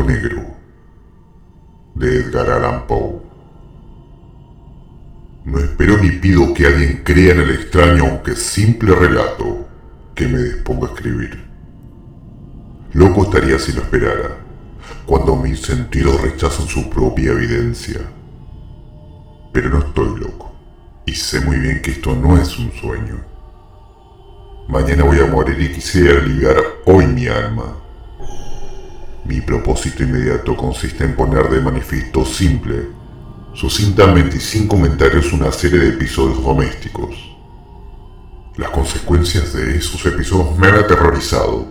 negro de Edgar Allan Poe. No espero ni pido que alguien crea en el extraño aunque simple relato que me dispongo a escribir. Loco estaría si lo esperara, cuando mis sentidos rechazan su propia evidencia. Pero no estoy loco, y sé muy bien que esto no es un sueño. Mañana voy a morir y quisiera aliviar hoy mi alma mi propósito inmediato consiste en poner de manifiesto simple, sucintamente y sin comentarios una serie de episodios domésticos. Las consecuencias de esos episodios me han aterrorizado,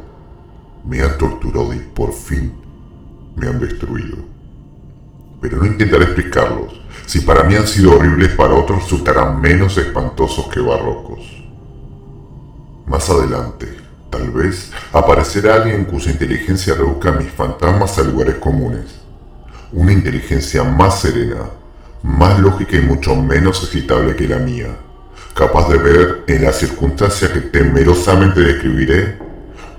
me han torturado y por fin me han destruido. Pero no intentaré explicarlos. Si para mí han sido horribles, para otros resultarán menos espantosos que barrocos. Más adelante, Tal vez aparecerá alguien cuya inteligencia reduzca mis fantasmas a lugares comunes. Una inteligencia más serena, más lógica y mucho menos excitable que la mía, capaz de ver en la circunstancia que temerosamente describiré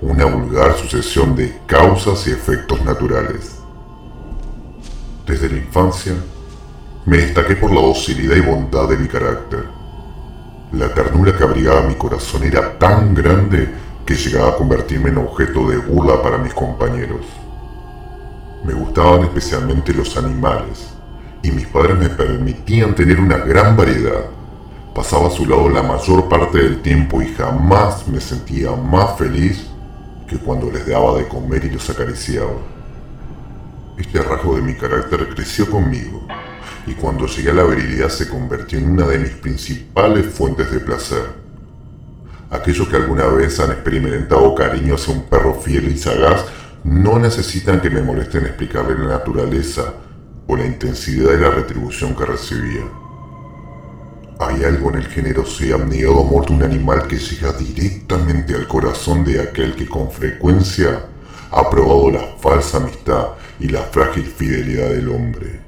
una vulgar sucesión de causas y efectos naturales. Desde la infancia, me destaqué por la docilidad y bondad de mi carácter. La ternura que abrigaba mi corazón era tan grande que llegaba a convertirme en objeto de burla para mis compañeros. Me gustaban especialmente los animales, y mis padres me permitían tener una gran variedad. Pasaba a su lado la mayor parte del tiempo y jamás me sentía más feliz que cuando les daba de comer y los acariciaba. Este rasgo de mi carácter creció conmigo, y cuando llegué a la virilidad se convirtió en una de mis principales fuentes de placer. Aquellos que alguna vez han experimentado cariño hacia un perro fiel y sagaz no necesitan que me molesten explicarle la naturaleza o la intensidad de la retribución que recibía. Hay algo en el generoso y abnegado amor de un animal que llega directamente al corazón de aquel que con frecuencia ha probado la falsa amistad y la frágil fidelidad del hombre.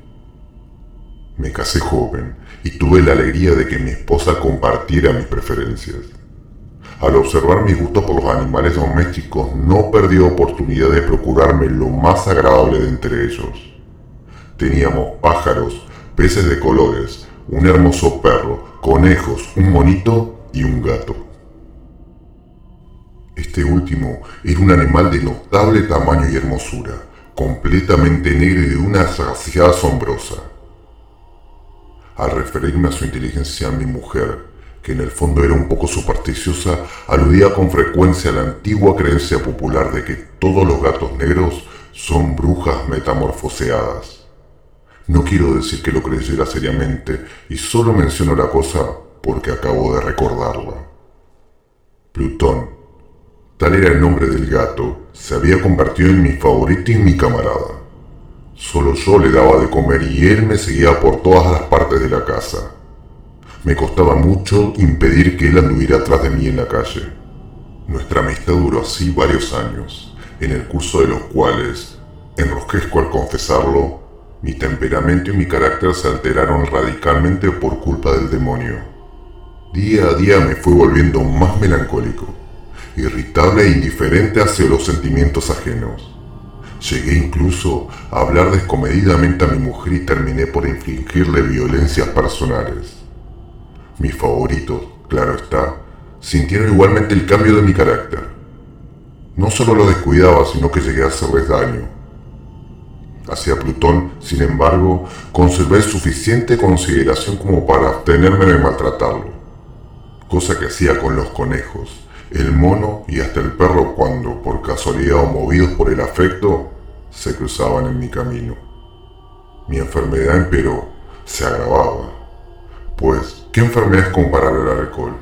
Me casé joven y tuve la alegría de que mi esposa compartiera mis preferencias. Al observar mi gusto por los animales domésticos, no perdí oportunidad de procurarme lo más agradable de entre ellos. Teníamos pájaros, peces de colores, un hermoso perro, conejos, un monito y un gato. Este último era un animal de notable tamaño y hermosura, completamente negro y de una sagacidad asombrosa. Al referirme a su inteligencia, mi mujer que en el fondo era un poco supersticiosa, aludía con frecuencia a la antigua creencia popular de que todos los gatos negros son brujas metamorfoseadas. No quiero decir que lo creyera seriamente y solo menciono la cosa porque acabo de recordarla. Plutón, tal era el nombre del gato, se había convertido en mi favorito y mi camarada. Solo yo le daba de comer y él me seguía por todas las partes de la casa. Me costaba mucho impedir que él anduviera atrás de mí en la calle. Nuestra amistad duró así varios años, en el curso de los cuales, enrosquezco al confesarlo, mi temperamento y mi carácter se alteraron radicalmente por culpa del demonio. Día a día me fui volviendo más melancólico, irritable e indiferente hacia los sentimientos ajenos. Llegué incluso a hablar descomedidamente a mi mujer y terminé por infligirle violencias personales. Mis favoritos, claro está, sintieron igualmente el cambio de mi carácter. No solo lo descuidaba, sino que llegué a hacerles daño. Hacia Plutón, sin embargo, conservé suficiente consideración como para abstenerme de maltratarlo, cosa que hacía con los conejos, el mono y hasta el perro cuando, por casualidad o movidos por el afecto, se cruzaban en mi camino. Mi enfermedad empeoró, se agravaba, pues ¿Qué enfermedad es comparable al alcohol?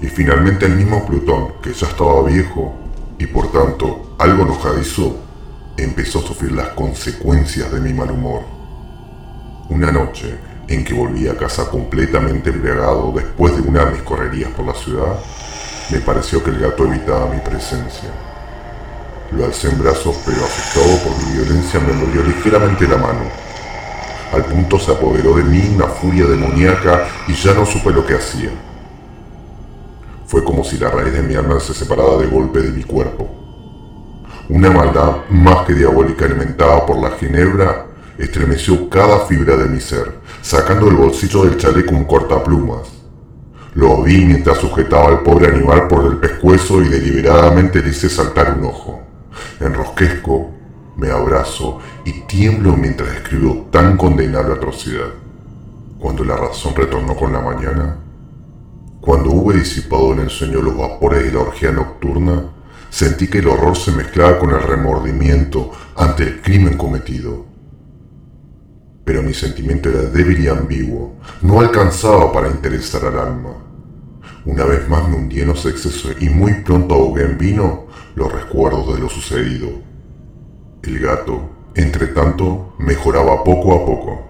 Y finalmente el mismo Plutón, que ya estaba viejo y por tanto algo enojadizo, empezó a sufrir las consecuencias de mi mal humor. Una noche en que volví a casa completamente embriagado después de una de mis correrías por la ciudad, me pareció que el gato evitaba mi presencia. Lo alcé en brazos, pero afectado por mi violencia me mordió ligeramente la mano al punto se apoderó de mí una furia demoníaca y ya no supe lo que hacía. Fue como si la raíz de mi alma se separara de golpe de mi cuerpo. una maldad más que diabólica alimentada por la ginebra estremeció cada fibra de mi ser, sacando del bolsillo del chaleco un cortaplumas. Lo vi mientras sujetaba al pobre animal por el pescuezo y deliberadamente le hice saltar un ojo. Enrosquezco, me abrazo y tiemblo mientras escribo tan condenable atrocidad. Cuando la razón retornó con la mañana, cuando hube disipado en el sueño los vapores de la orgía nocturna, sentí que el horror se mezclaba con el remordimiento ante el crimen cometido. Pero mi sentimiento era débil y ambiguo, no alcanzaba para interesar al alma. Una vez más me hundí en los excesos y muy pronto ahogué en vino los recuerdos de lo sucedido. El gato, entre tanto, mejoraba poco a poco.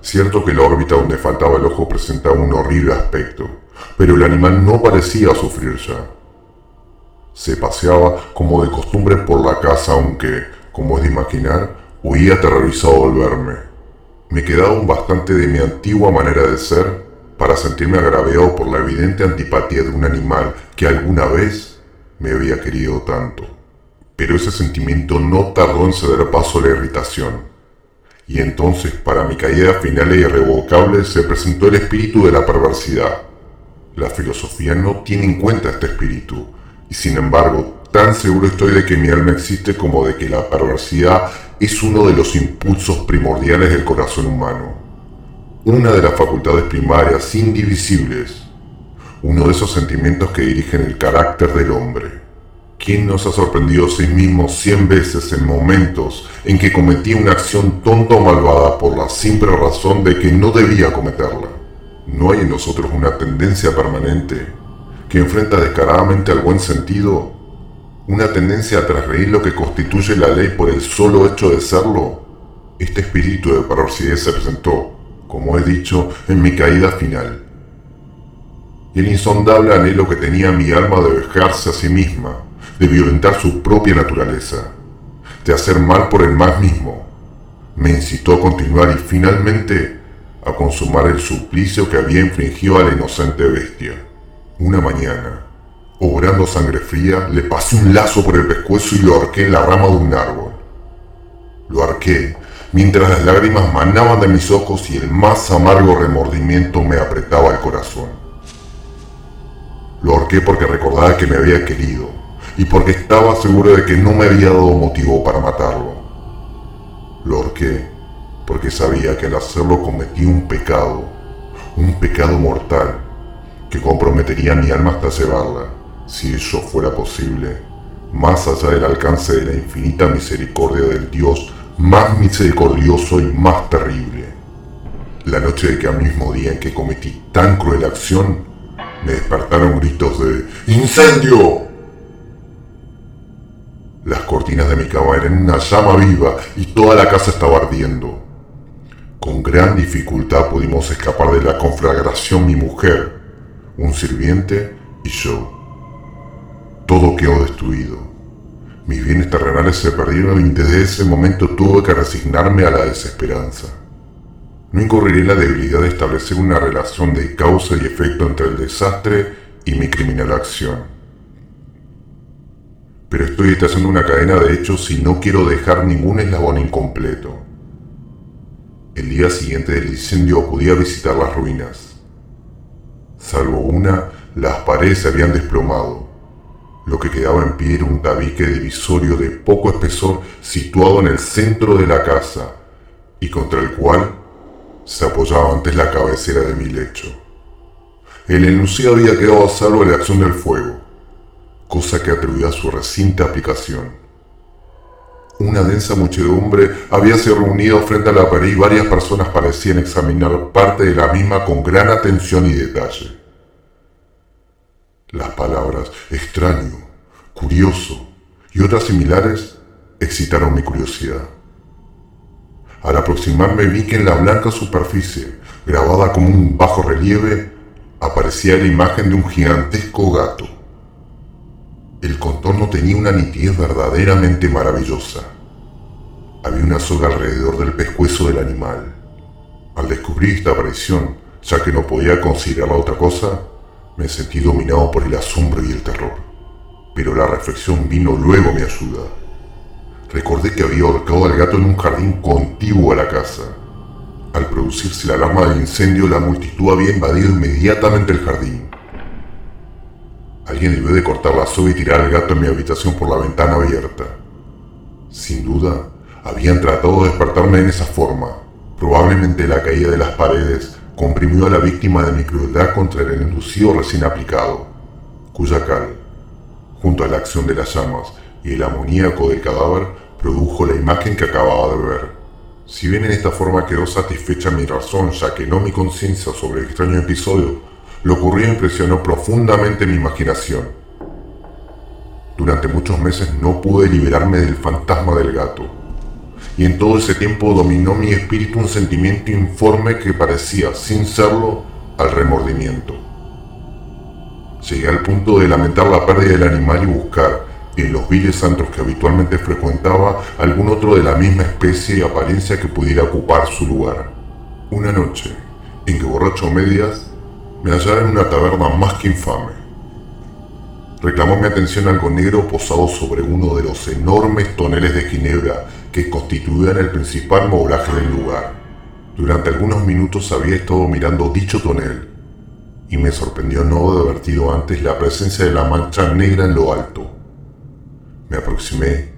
Cierto que la órbita donde faltaba el ojo presentaba un horrible aspecto, pero el animal no parecía sufrir ya. Se paseaba como de costumbre por la casa, aunque, como es de imaginar, huía aterrorizado al verme. Me quedaba un bastante de mi antigua manera de ser para sentirme agraviado por la evidente antipatía de un animal que alguna vez me había querido tanto. Pero ese sentimiento no tardó en ceder paso a la irritación. Y entonces, para mi caída final e irrevocable, se presentó el espíritu de la perversidad. La filosofía no tiene en cuenta este espíritu, y sin embargo, tan seguro estoy de que mi alma existe como de que la perversidad es uno de los impulsos primordiales del corazón humano. Una de las facultades primarias indivisibles uno de esos sentimientos que dirigen el carácter del hombre. ¿Quién nos ha sorprendido a sí mismo cien veces en momentos en que cometía una acción tonta o malvada por la simple razón de que no debía cometerla? ¿No hay en nosotros una tendencia permanente que enfrenta descaradamente al buen sentido? ¿Una tendencia a trasreír lo que constituye la ley por el solo hecho de serlo? Este espíritu de perversidad se presentó, como he dicho, en mi caída final y el insondable anhelo que tenía mi alma de vejarse a sí misma, de violentar su propia naturaleza, de hacer mal por el mal mismo, me incitó a continuar y finalmente a consumar el suplicio que había infligido a la inocente bestia. Una mañana, obrando sangre fría, le pasé un lazo por el pescuezo y lo arqué en la rama de un árbol. Lo arqué mientras las lágrimas manaban de mis ojos y el más amargo remordimiento me apretaba el corazón. Lo ahorqué porque recordaba que me había querido y porque estaba seguro de que no me había dado motivo para matarlo. Lo ahorqué porque sabía que al hacerlo cometí un pecado, un pecado mortal, que comprometería mi alma hasta llevarla, si eso fuera posible, más allá del alcance de la infinita misericordia del Dios más misericordioso y más terrible. La noche de que al mismo día en que cometí tan cruel acción, me despertaron gritos de ¡Incendio! Las cortinas de mi cama eran una llama viva y toda la casa estaba ardiendo. Con gran dificultad pudimos escapar de la conflagración mi mujer, un sirviente y yo. Todo quedó destruido. Mis bienes terrenales se perdieron y desde ese momento tuve que resignarme a la desesperanza. No incurriré en la debilidad de establecer una relación de causa y efecto entre el desastre y mi criminal acción. Pero estoy haciendo una cadena de hechos y no quiero dejar ningún eslabón incompleto. El día siguiente del incendio acudí a visitar las ruinas. Salvo una, las paredes se habían desplomado. Lo que quedaba en pie era un tabique divisorio de poco espesor situado en el centro de la casa y contra el cual se apoyaba antes la cabecera de mi lecho. El enunciado había quedado a salvo de la acción del fuego, cosa que atribuía a su reciente aplicación. Una densa muchedumbre había sido reunido frente a la pared y varias personas parecían examinar parte de la misma con gran atención y detalle. Las palabras extraño, curioso y otras similares excitaron mi curiosidad. Al aproximarme vi que en la blanca superficie, grabada como un bajo relieve, aparecía la imagen de un gigantesco gato. El contorno tenía una nitidez verdaderamente maravillosa. Había una soga alrededor del pescuezo del animal. Al descubrir esta aparición, ya que no podía considerarla otra cosa, me sentí dominado por el asombro y el terror. pero la reflexión vino luego a mi ayuda. Recordé que había ahorcado al gato en un jardín contiguo a la casa. Al producirse la alarma del incendio, la multitud había invadido inmediatamente el jardín. Alguien debió de cortar la soga y tirar al gato en mi habitación por la ventana abierta. Sin duda, habían tratado de despertarme en esa forma. Probablemente la caída de las paredes comprimió a la víctima de mi crueldad contra el enlucido recién aplicado, cuya cal, junto a la acción de las llamas y el amoníaco del cadáver, produjo la imagen que acababa de ver. Si bien en esta forma quedó satisfecha mi razón, ya que no mi conciencia sobre el extraño episodio, lo ocurrido impresionó profundamente mi imaginación. Durante muchos meses no pude liberarme del fantasma del gato, y en todo ese tiempo dominó mi espíritu un sentimiento informe que parecía, sin serlo, al remordimiento. Llegué al punto de lamentar la pérdida del animal y buscar, en los viles antros que habitualmente frecuentaba, algún otro de la misma especie y apariencia que pudiera ocupar su lugar. Una noche, en que borracho medias, me hallaba en una taberna más que infame. Reclamó mi atención algo negro posado sobre uno de los enormes toneles de ginebra que constituían el principal moblaje del lugar. Durante algunos minutos había estado mirando dicho tonel y me sorprendió no haber advertido antes la presencia de la mancha negra en lo alto. Me aproximé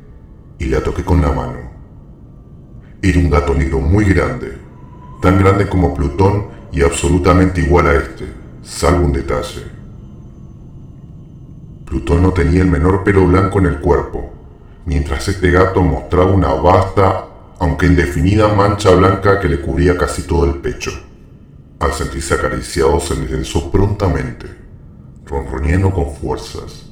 y la toqué con la mano. Era un gato negro muy grande, tan grande como Plutón y absolutamente igual a este, salvo un detalle. Plutón no tenía el menor pelo blanco en el cuerpo, mientras este gato mostraba una vasta, aunque indefinida mancha blanca que le cubría casi todo el pecho. Al sentirse acariciado se enderezó prontamente, ronroneando con fuerzas.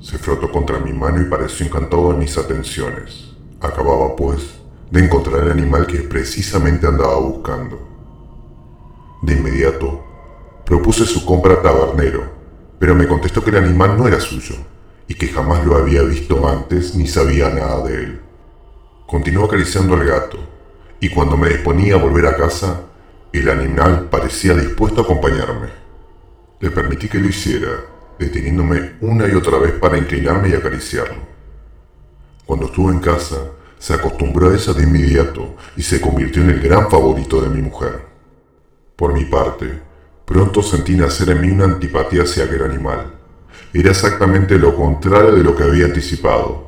Se frotó contra mi mano y pareció encantado de mis atenciones. Acababa, pues, de encontrar el animal que precisamente andaba buscando. De inmediato, propuse su compra a tabernero, pero me contestó que el animal no era suyo y que jamás lo había visto antes ni sabía nada de él. Continuó acariciando al gato, y cuando me disponía a volver a casa, el animal parecía dispuesto a acompañarme. Le permití que lo hiciera, deteniéndome una y otra vez para inclinarme y acariciarlo. Cuando estuvo en casa, se acostumbró a ella de inmediato y se convirtió en el gran favorito de mi mujer. Por mi parte, pronto sentí nacer en mí una antipatía hacia aquel animal. Era exactamente lo contrario de lo que había anticipado,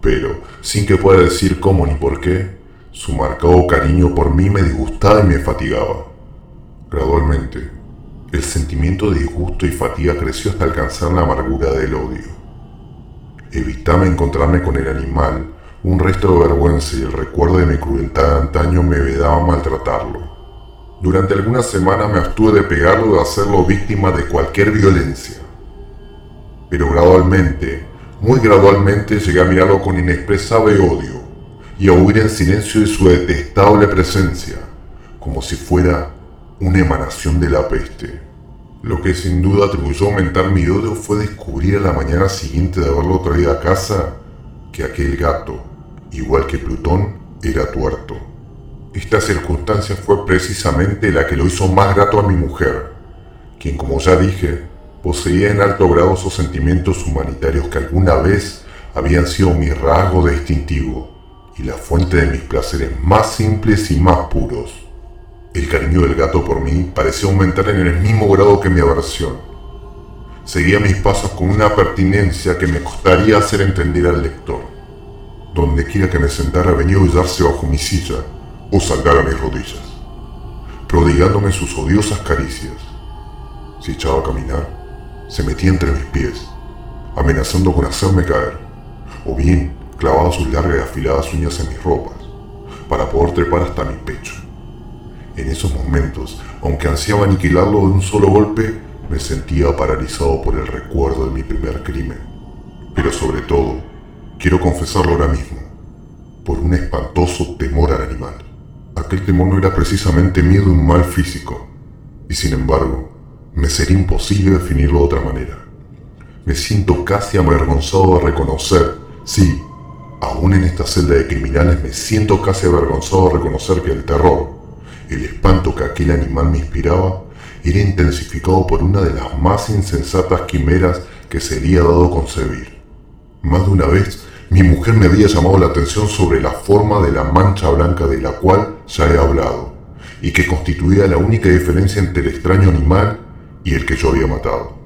pero, sin que pueda decir cómo ni por qué, su marcado cariño por mí me disgustaba y me fatigaba. Gradualmente, el sentimiento de disgusto y fatiga creció hasta alcanzar la amargura del odio. Evitaba encontrarme con el animal, un resto de vergüenza y el recuerdo de mi crueldad de antaño me vedaba maltratarlo. Durante algunas semanas me abstuve de pegarlo o de hacerlo víctima de cualquier violencia. Pero gradualmente, muy gradualmente llegué a mirarlo con inexpresable odio y a huir en silencio de su detestable presencia, como si fuera una emanación de la peste. Lo que sin duda atribuyó a aumentar mi odio fue descubrir a la mañana siguiente de haberlo traído a casa que aquel gato, igual que Plutón, era tuerto. Esta circunstancia fue precisamente la que lo hizo más grato a mi mujer, quien como ya dije, poseía en alto grado esos sentimientos humanitarios que alguna vez habían sido mi rasgo distintivo y la fuente de mis placeres más simples y más puros. El cariño del gato por mí parecía aumentar en el mismo grado que mi aversión. Seguía mis pasos con una pertinencia que me costaría hacer entender al lector. Donde quiera que me sentara venía a hollarse bajo mi silla o saltar a mis rodillas, prodigándome sus odiosas caricias. Si echaba a caminar, se metía entre mis pies, amenazando con hacerme caer, o bien clavaba sus largas y afiladas uñas en mis ropas, para poder trepar hasta mi pecho. En esos momentos, aunque ansiaba aniquilarlo de un solo golpe, me sentía paralizado por el recuerdo de mi primer crimen. Pero sobre todo, quiero confesarlo ahora mismo, por un espantoso temor al animal. Aquel temor no era precisamente miedo a un mal físico, y sin embargo, me sería imposible definirlo de otra manera. Me siento casi avergonzado de reconocer, sí, aún en esta celda de criminales me siento casi avergonzado de reconocer que el terror, el espanto que aquel animal me inspiraba era intensificado por una de las más insensatas quimeras que sería dado concebir. Más de una vez, mi mujer me había llamado la atención sobre la forma de la mancha blanca de la cual ya he hablado, y que constituía la única diferencia entre el extraño animal y el que yo había matado.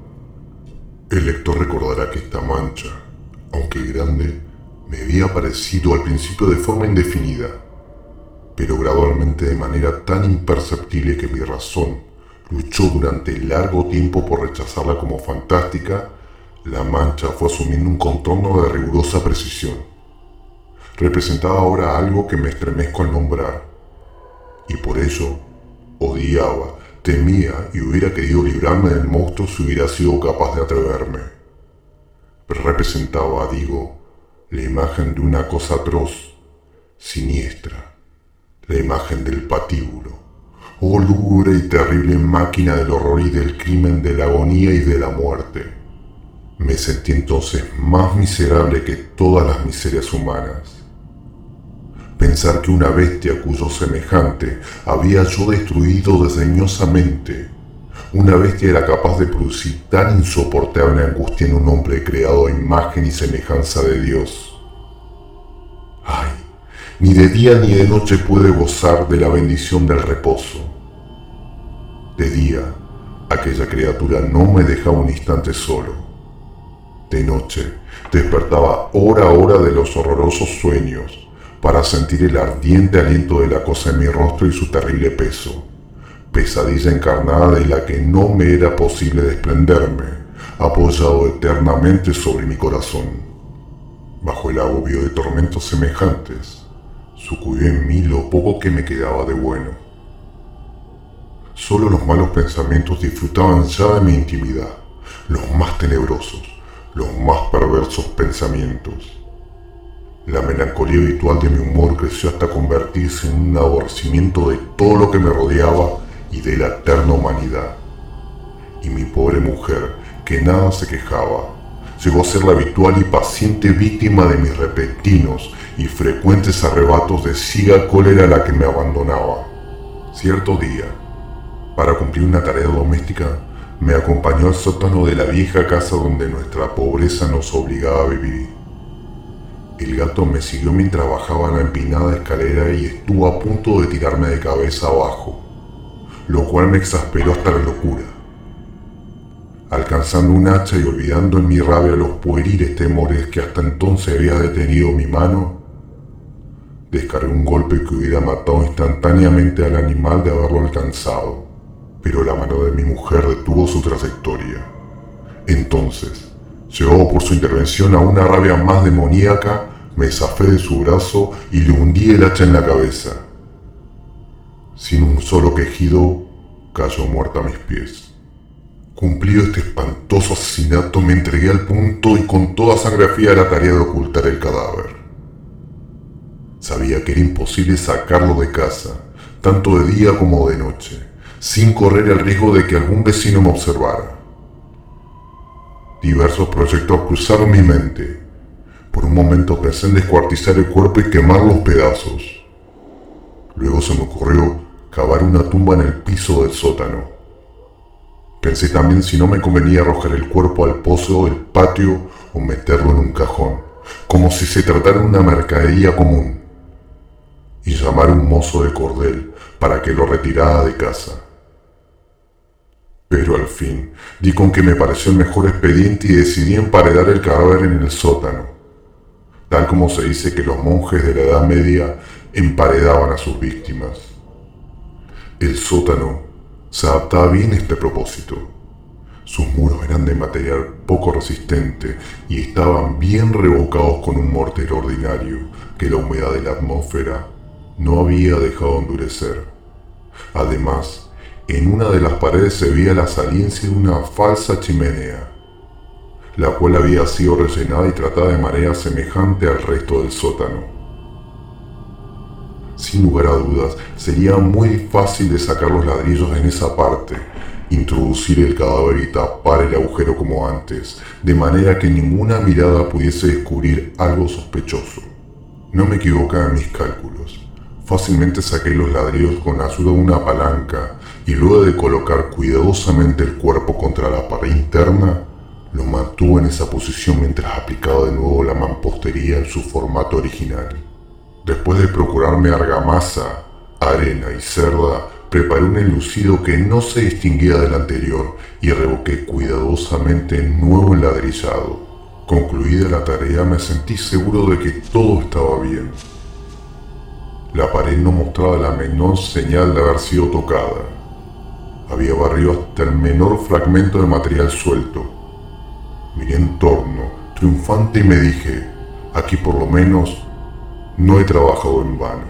El lector recordará que esta mancha, aunque grande, me había aparecido al principio de forma indefinida, pero gradualmente de manera tan imperceptible que mi razón luchó durante largo tiempo por rechazarla como fantástica, la mancha fue asumiendo un contorno de rigurosa precisión. Representaba ahora algo que me estremezco al nombrar, y por ello odiaba, temía y hubiera querido librarme del monstruo si hubiera sido capaz de atreverme. Pero representaba, digo, la imagen de una cosa atroz, siniestra, la imagen del patíbulo, oh lúgubre y terrible máquina del horror y del crimen, de la agonía y de la muerte. Me sentí entonces más miserable que todas las miserias humanas. Pensar que una bestia cuyo semejante había yo destruido desdeñosamente, una bestia era capaz de producir tan insoportable angustia en un hombre creado a imagen y semejanza de Dios. Ay, ni de día ni de noche puede gozar de la bendición del reposo. De día, aquella criatura no me dejaba un instante solo. De noche, despertaba hora a hora de los horrorosos sueños para sentir el ardiente aliento de la cosa en mi rostro y su terrible peso, pesadilla encarnada de la que no me era posible desprenderme, apoyado eternamente sobre mi corazón. Bajo el agobio de tormentos semejantes, sucumbió en mí lo poco que me quedaba de bueno. Solo los malos pensamientos disfrutaban ya de mi intimidad, los más tenebrosos, los más perversos pensamientos. La melancolía habitual de mi humor creció hasta convertirse en un aborrecimiento de todo lo que me rodeaba y de la eterna humanidad. Y mi pobre mujer, que nada se quejaba, llegó a ser la habitual y paciente víctima de mis repentinos y frecuentes arrebatos de ciega cólera a la que me abandonaba. Cierto día, para cumplir una tarea doméstica, me acompañó al sótano de la vieja casa donde nuestra pobreza nos obligaba a vivir. El gato me siguió mientras bajaba la empinada escalera y estuvo a punto de tirarme de cabeza abajo, lo cual me exasperó hasta la locura. Alcanzando un hacha y olvidando en mi rabia los pueriles temores que hasta entonces había detenido mi mano, descargué un golpe que hubiera matado instantáneamente al animal de haberlo alcanzado, pero la mano de mi mujer detuvo su trayectoria. Entonces, Llevado por su intervención a una rabia más demoníaca, me zafé de su brazo y le hundí el hacha en la cabeza. Sin un solo quejido, cayó muerta a mis pies. Cumplido este espantoso asesinato, me entregué al punto y con toda sangre fría la tarea de ocultar el cadáver. Sabía que era imposible sacarlo de casa, tanto de día como de noche, sin correr el riesgo de que algún vecino me observara. Diversos proyectos cruzaron mi mente. Por un momento pensé en descuartizar el cuerpo y quemar los pedazos. Luego se me ocurrió cavar una tumba en el piso del sótano. Pensé también si no me convenía arrojar el cuerpo al pozo del patio o meterlo en un cajón, como si se tratara de una mercadería común, y llamar a un mozo de cordel para que lo retirara de casa. Pero al fin di con que me pareció el mejor expediente y decidí emparedar el cadáver en el sótano, tal como se dice que los monjes de la Edad Media emparedaban a sus víctimas. El sótano se adaptaba bien a este propósito. Sus muros eran de material poco resistente y estaban bien revocados con un mortero ordinario que la humedad de la atmósfera no había dejado endurecer. Además, en una de las paredes se veía la saliencia de una falsa chimenea, la cual había sido rellenada y tratada de manera semejante al resto del sótano. Sin lugar a dudas, sería muy fácil de sacar los ladrillos en esa parte, introducir el cadáver y tapar el agujero como antes, de manera que ninguna mirada pudiese descubrir algo sospechoso. No me equivocaba en mis cálculos. Fácilmente saqué los ladrillos con ayuda de una palanca y luego de colocar cuidadosamente el cuerpo contra la pared interna, lo mantuvo en esa posición mientras aplicaba de nuevo la mampostería en su formato original. Después de procurarme argamasa, arena y cerda, preparé un enlucido que no se distinguía del anterior y revoqué cuidadosamente el nuevo enladrillado. Concluida la tarea me sentí seguro de que todo estaba bien. La pared no mostraba la menor señal de haber sido tocada. Había barrido hasta el menor fragmento de material suelto. Miré en torno, triunfante, y me dije, aquí por lo menos no he trabajado en vano.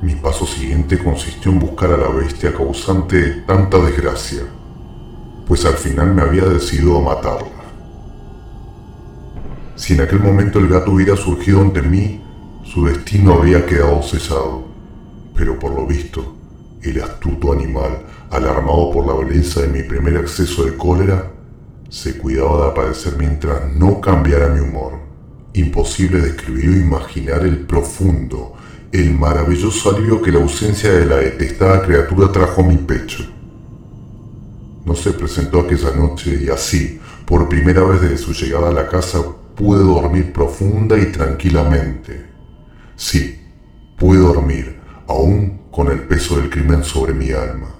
Mi paso siguiente consistió en buscar a la bestia causante de tanta desgracia, pues al final me había decidido a matarla. Si en aquel momento el gato hubiera surgido ante mí, su destino había quedado cesado, pero por lo visto, el astuto animal, alarmado por la belleza de mi primer acceso de cólera, se cuidaba de aparecer mientras no cambiara mi humor. Imposible describir o imaginar el profundo, el maravilloso alivio que la ausencia de la detestada criatura trajo a mi pecho. No se presentó aquella noche y así, por primera vez desde su llegada a la casa, pude dormir profunda y tranquilamente. Sí, pude dormir, aún con el peso del crimen sobre mi alma.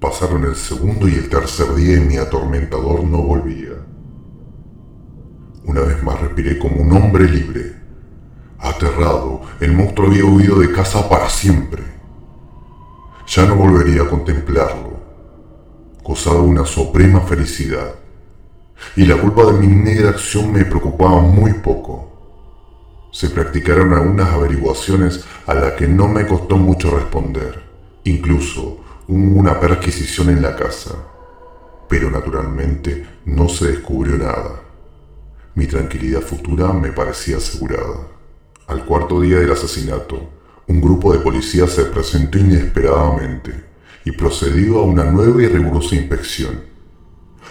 Pasaron el segundo y el tercer día y mi atormentador no volvía. Una vez más respiré como un hombre libre Aterrado, el monstruo había huido de casa para siempre. Ya no volvería a contemplarlo. Gozaba una suprema felicidad. Y la culpa de mi negra acción me preocupaba muy poco. Se practicaron algunas averiguaciones a las que no me costó mucho responder. Incluso hubo una perquisición en la casa. Pero naturalmente no se descubrió nada. Mi tranquilidad futura me parecía asegurada. Al cuarto día del asesinato, un grupo de policías se presentó inesperadamente y procedió a una nueva y rigurosa inspección.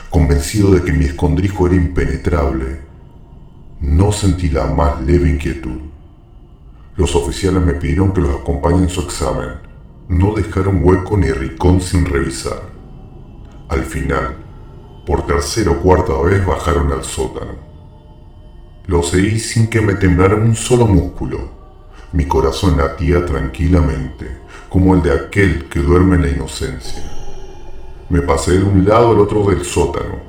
Convencido de que mi escondrijo era impenetrable, no sentí la más leve inquietud. Los oficiales me pidieron que los acompañe en su examen. No dejaron hueco ni ricón sin revisar. Al final, por tercera o cuarta vez bajaron al sótano. Lo seguí sin que me temblara un solo músculo. Mi corazón latía tranquilamente, como el de aquel que duerme en la inocencia. Me pasé de un lado al otro del sótano.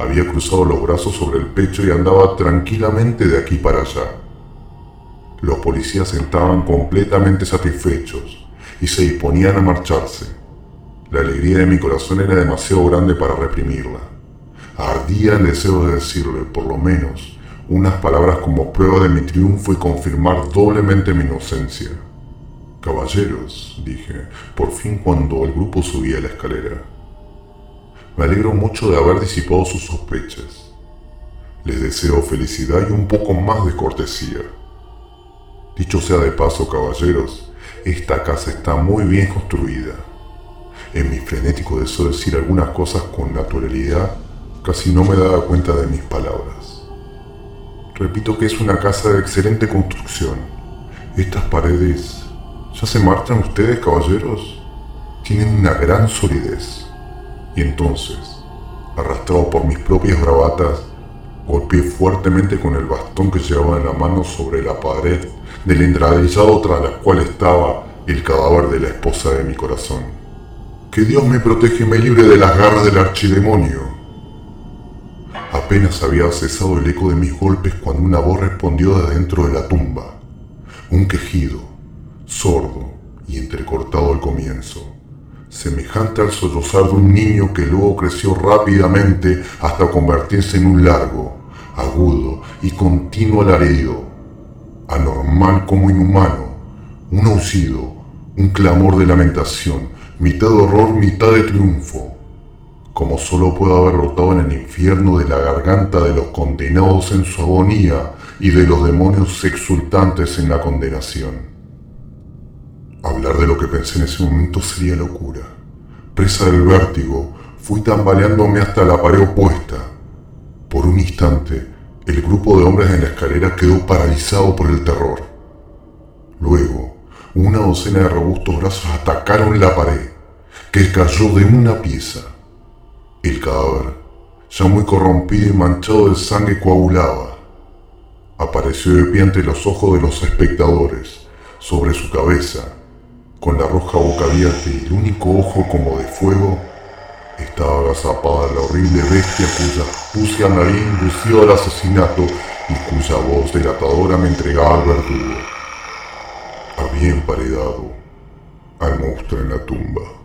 Había cruzado los brazos sobre el pecho y andaba tranquilamente de aquí para allá. Los policías estaban completamente satisfechos y se disponían a marcharse. La alegría de mi corazón era demasiado grande para reprimirla. Ardía el deseo de decirle, por lo menos, unas palabras como prueba de mi triunfo y confirmar doblemente mi inocencia. Caballeros, dije, por fin cuando el grupo subía la escalera. Me alegro mucho de haber disipado sus sospechas. Les deseo felicidad y un poco más de cortesía. Dicho sea de paso, caballeros, esta casa está muy bien construida. En mi frenético deseo de decir algunas cosas con naturalidad, casi no me daba cuenta de mis palabras. Repito que es una casa de excelente construcción. Estas paredes... ¿Ya se marchan ustedes, caballeros? Tienen una gran solidez. Y entonces, arrastrado por mis propias bravatas, golpeé fuertemente con el bastón que llevaba en la mano sobre la pared del entradillado tras la cual estaba el cadáver de la esposa de mi corazón. Que Dios me protege y me libre de las garras del archidemonio. Apenas había cesado el eco de mis golpes cuando una voz respondió de dentro de la tumba. Un quejido, sordo y entrecortado al comienzo, semejante al sollozar de un niño que luego creció rápidamente hasta convertirse en un largo, agudo y continuo alarido, anormal como inhumano, un aullido, un clamor de lamentación, mitad de horror, mitad de triunfo como solo puede haber rotado en el infierno de la garganta de los condenados en su agonía y de los demonios exultantes en la condenación. Hablar de lo que pensé en ese momento sería locura. Presa del vértigo, fui tambaleándome hasta la pared opuesta. Por un instante, el grupo de hombres en la escalera quedó paralizado por el terror. Luego, una docena de robustos brazos atacaron la pared, que cayó de una pieza. El cadáver ya muy corrompido y manchado de sangre coagulaba. Apareció de pie ante los ojos de los espectadores, sobre su cabeza, con la roja boca abierta y el único ojo como de fuego, estaba agazapada la horrible bestia cuya astucia me había inducido al asesinato y cuya voz delatadora me entregaba al verdugo. Había emparedado al monstruo en la tumba.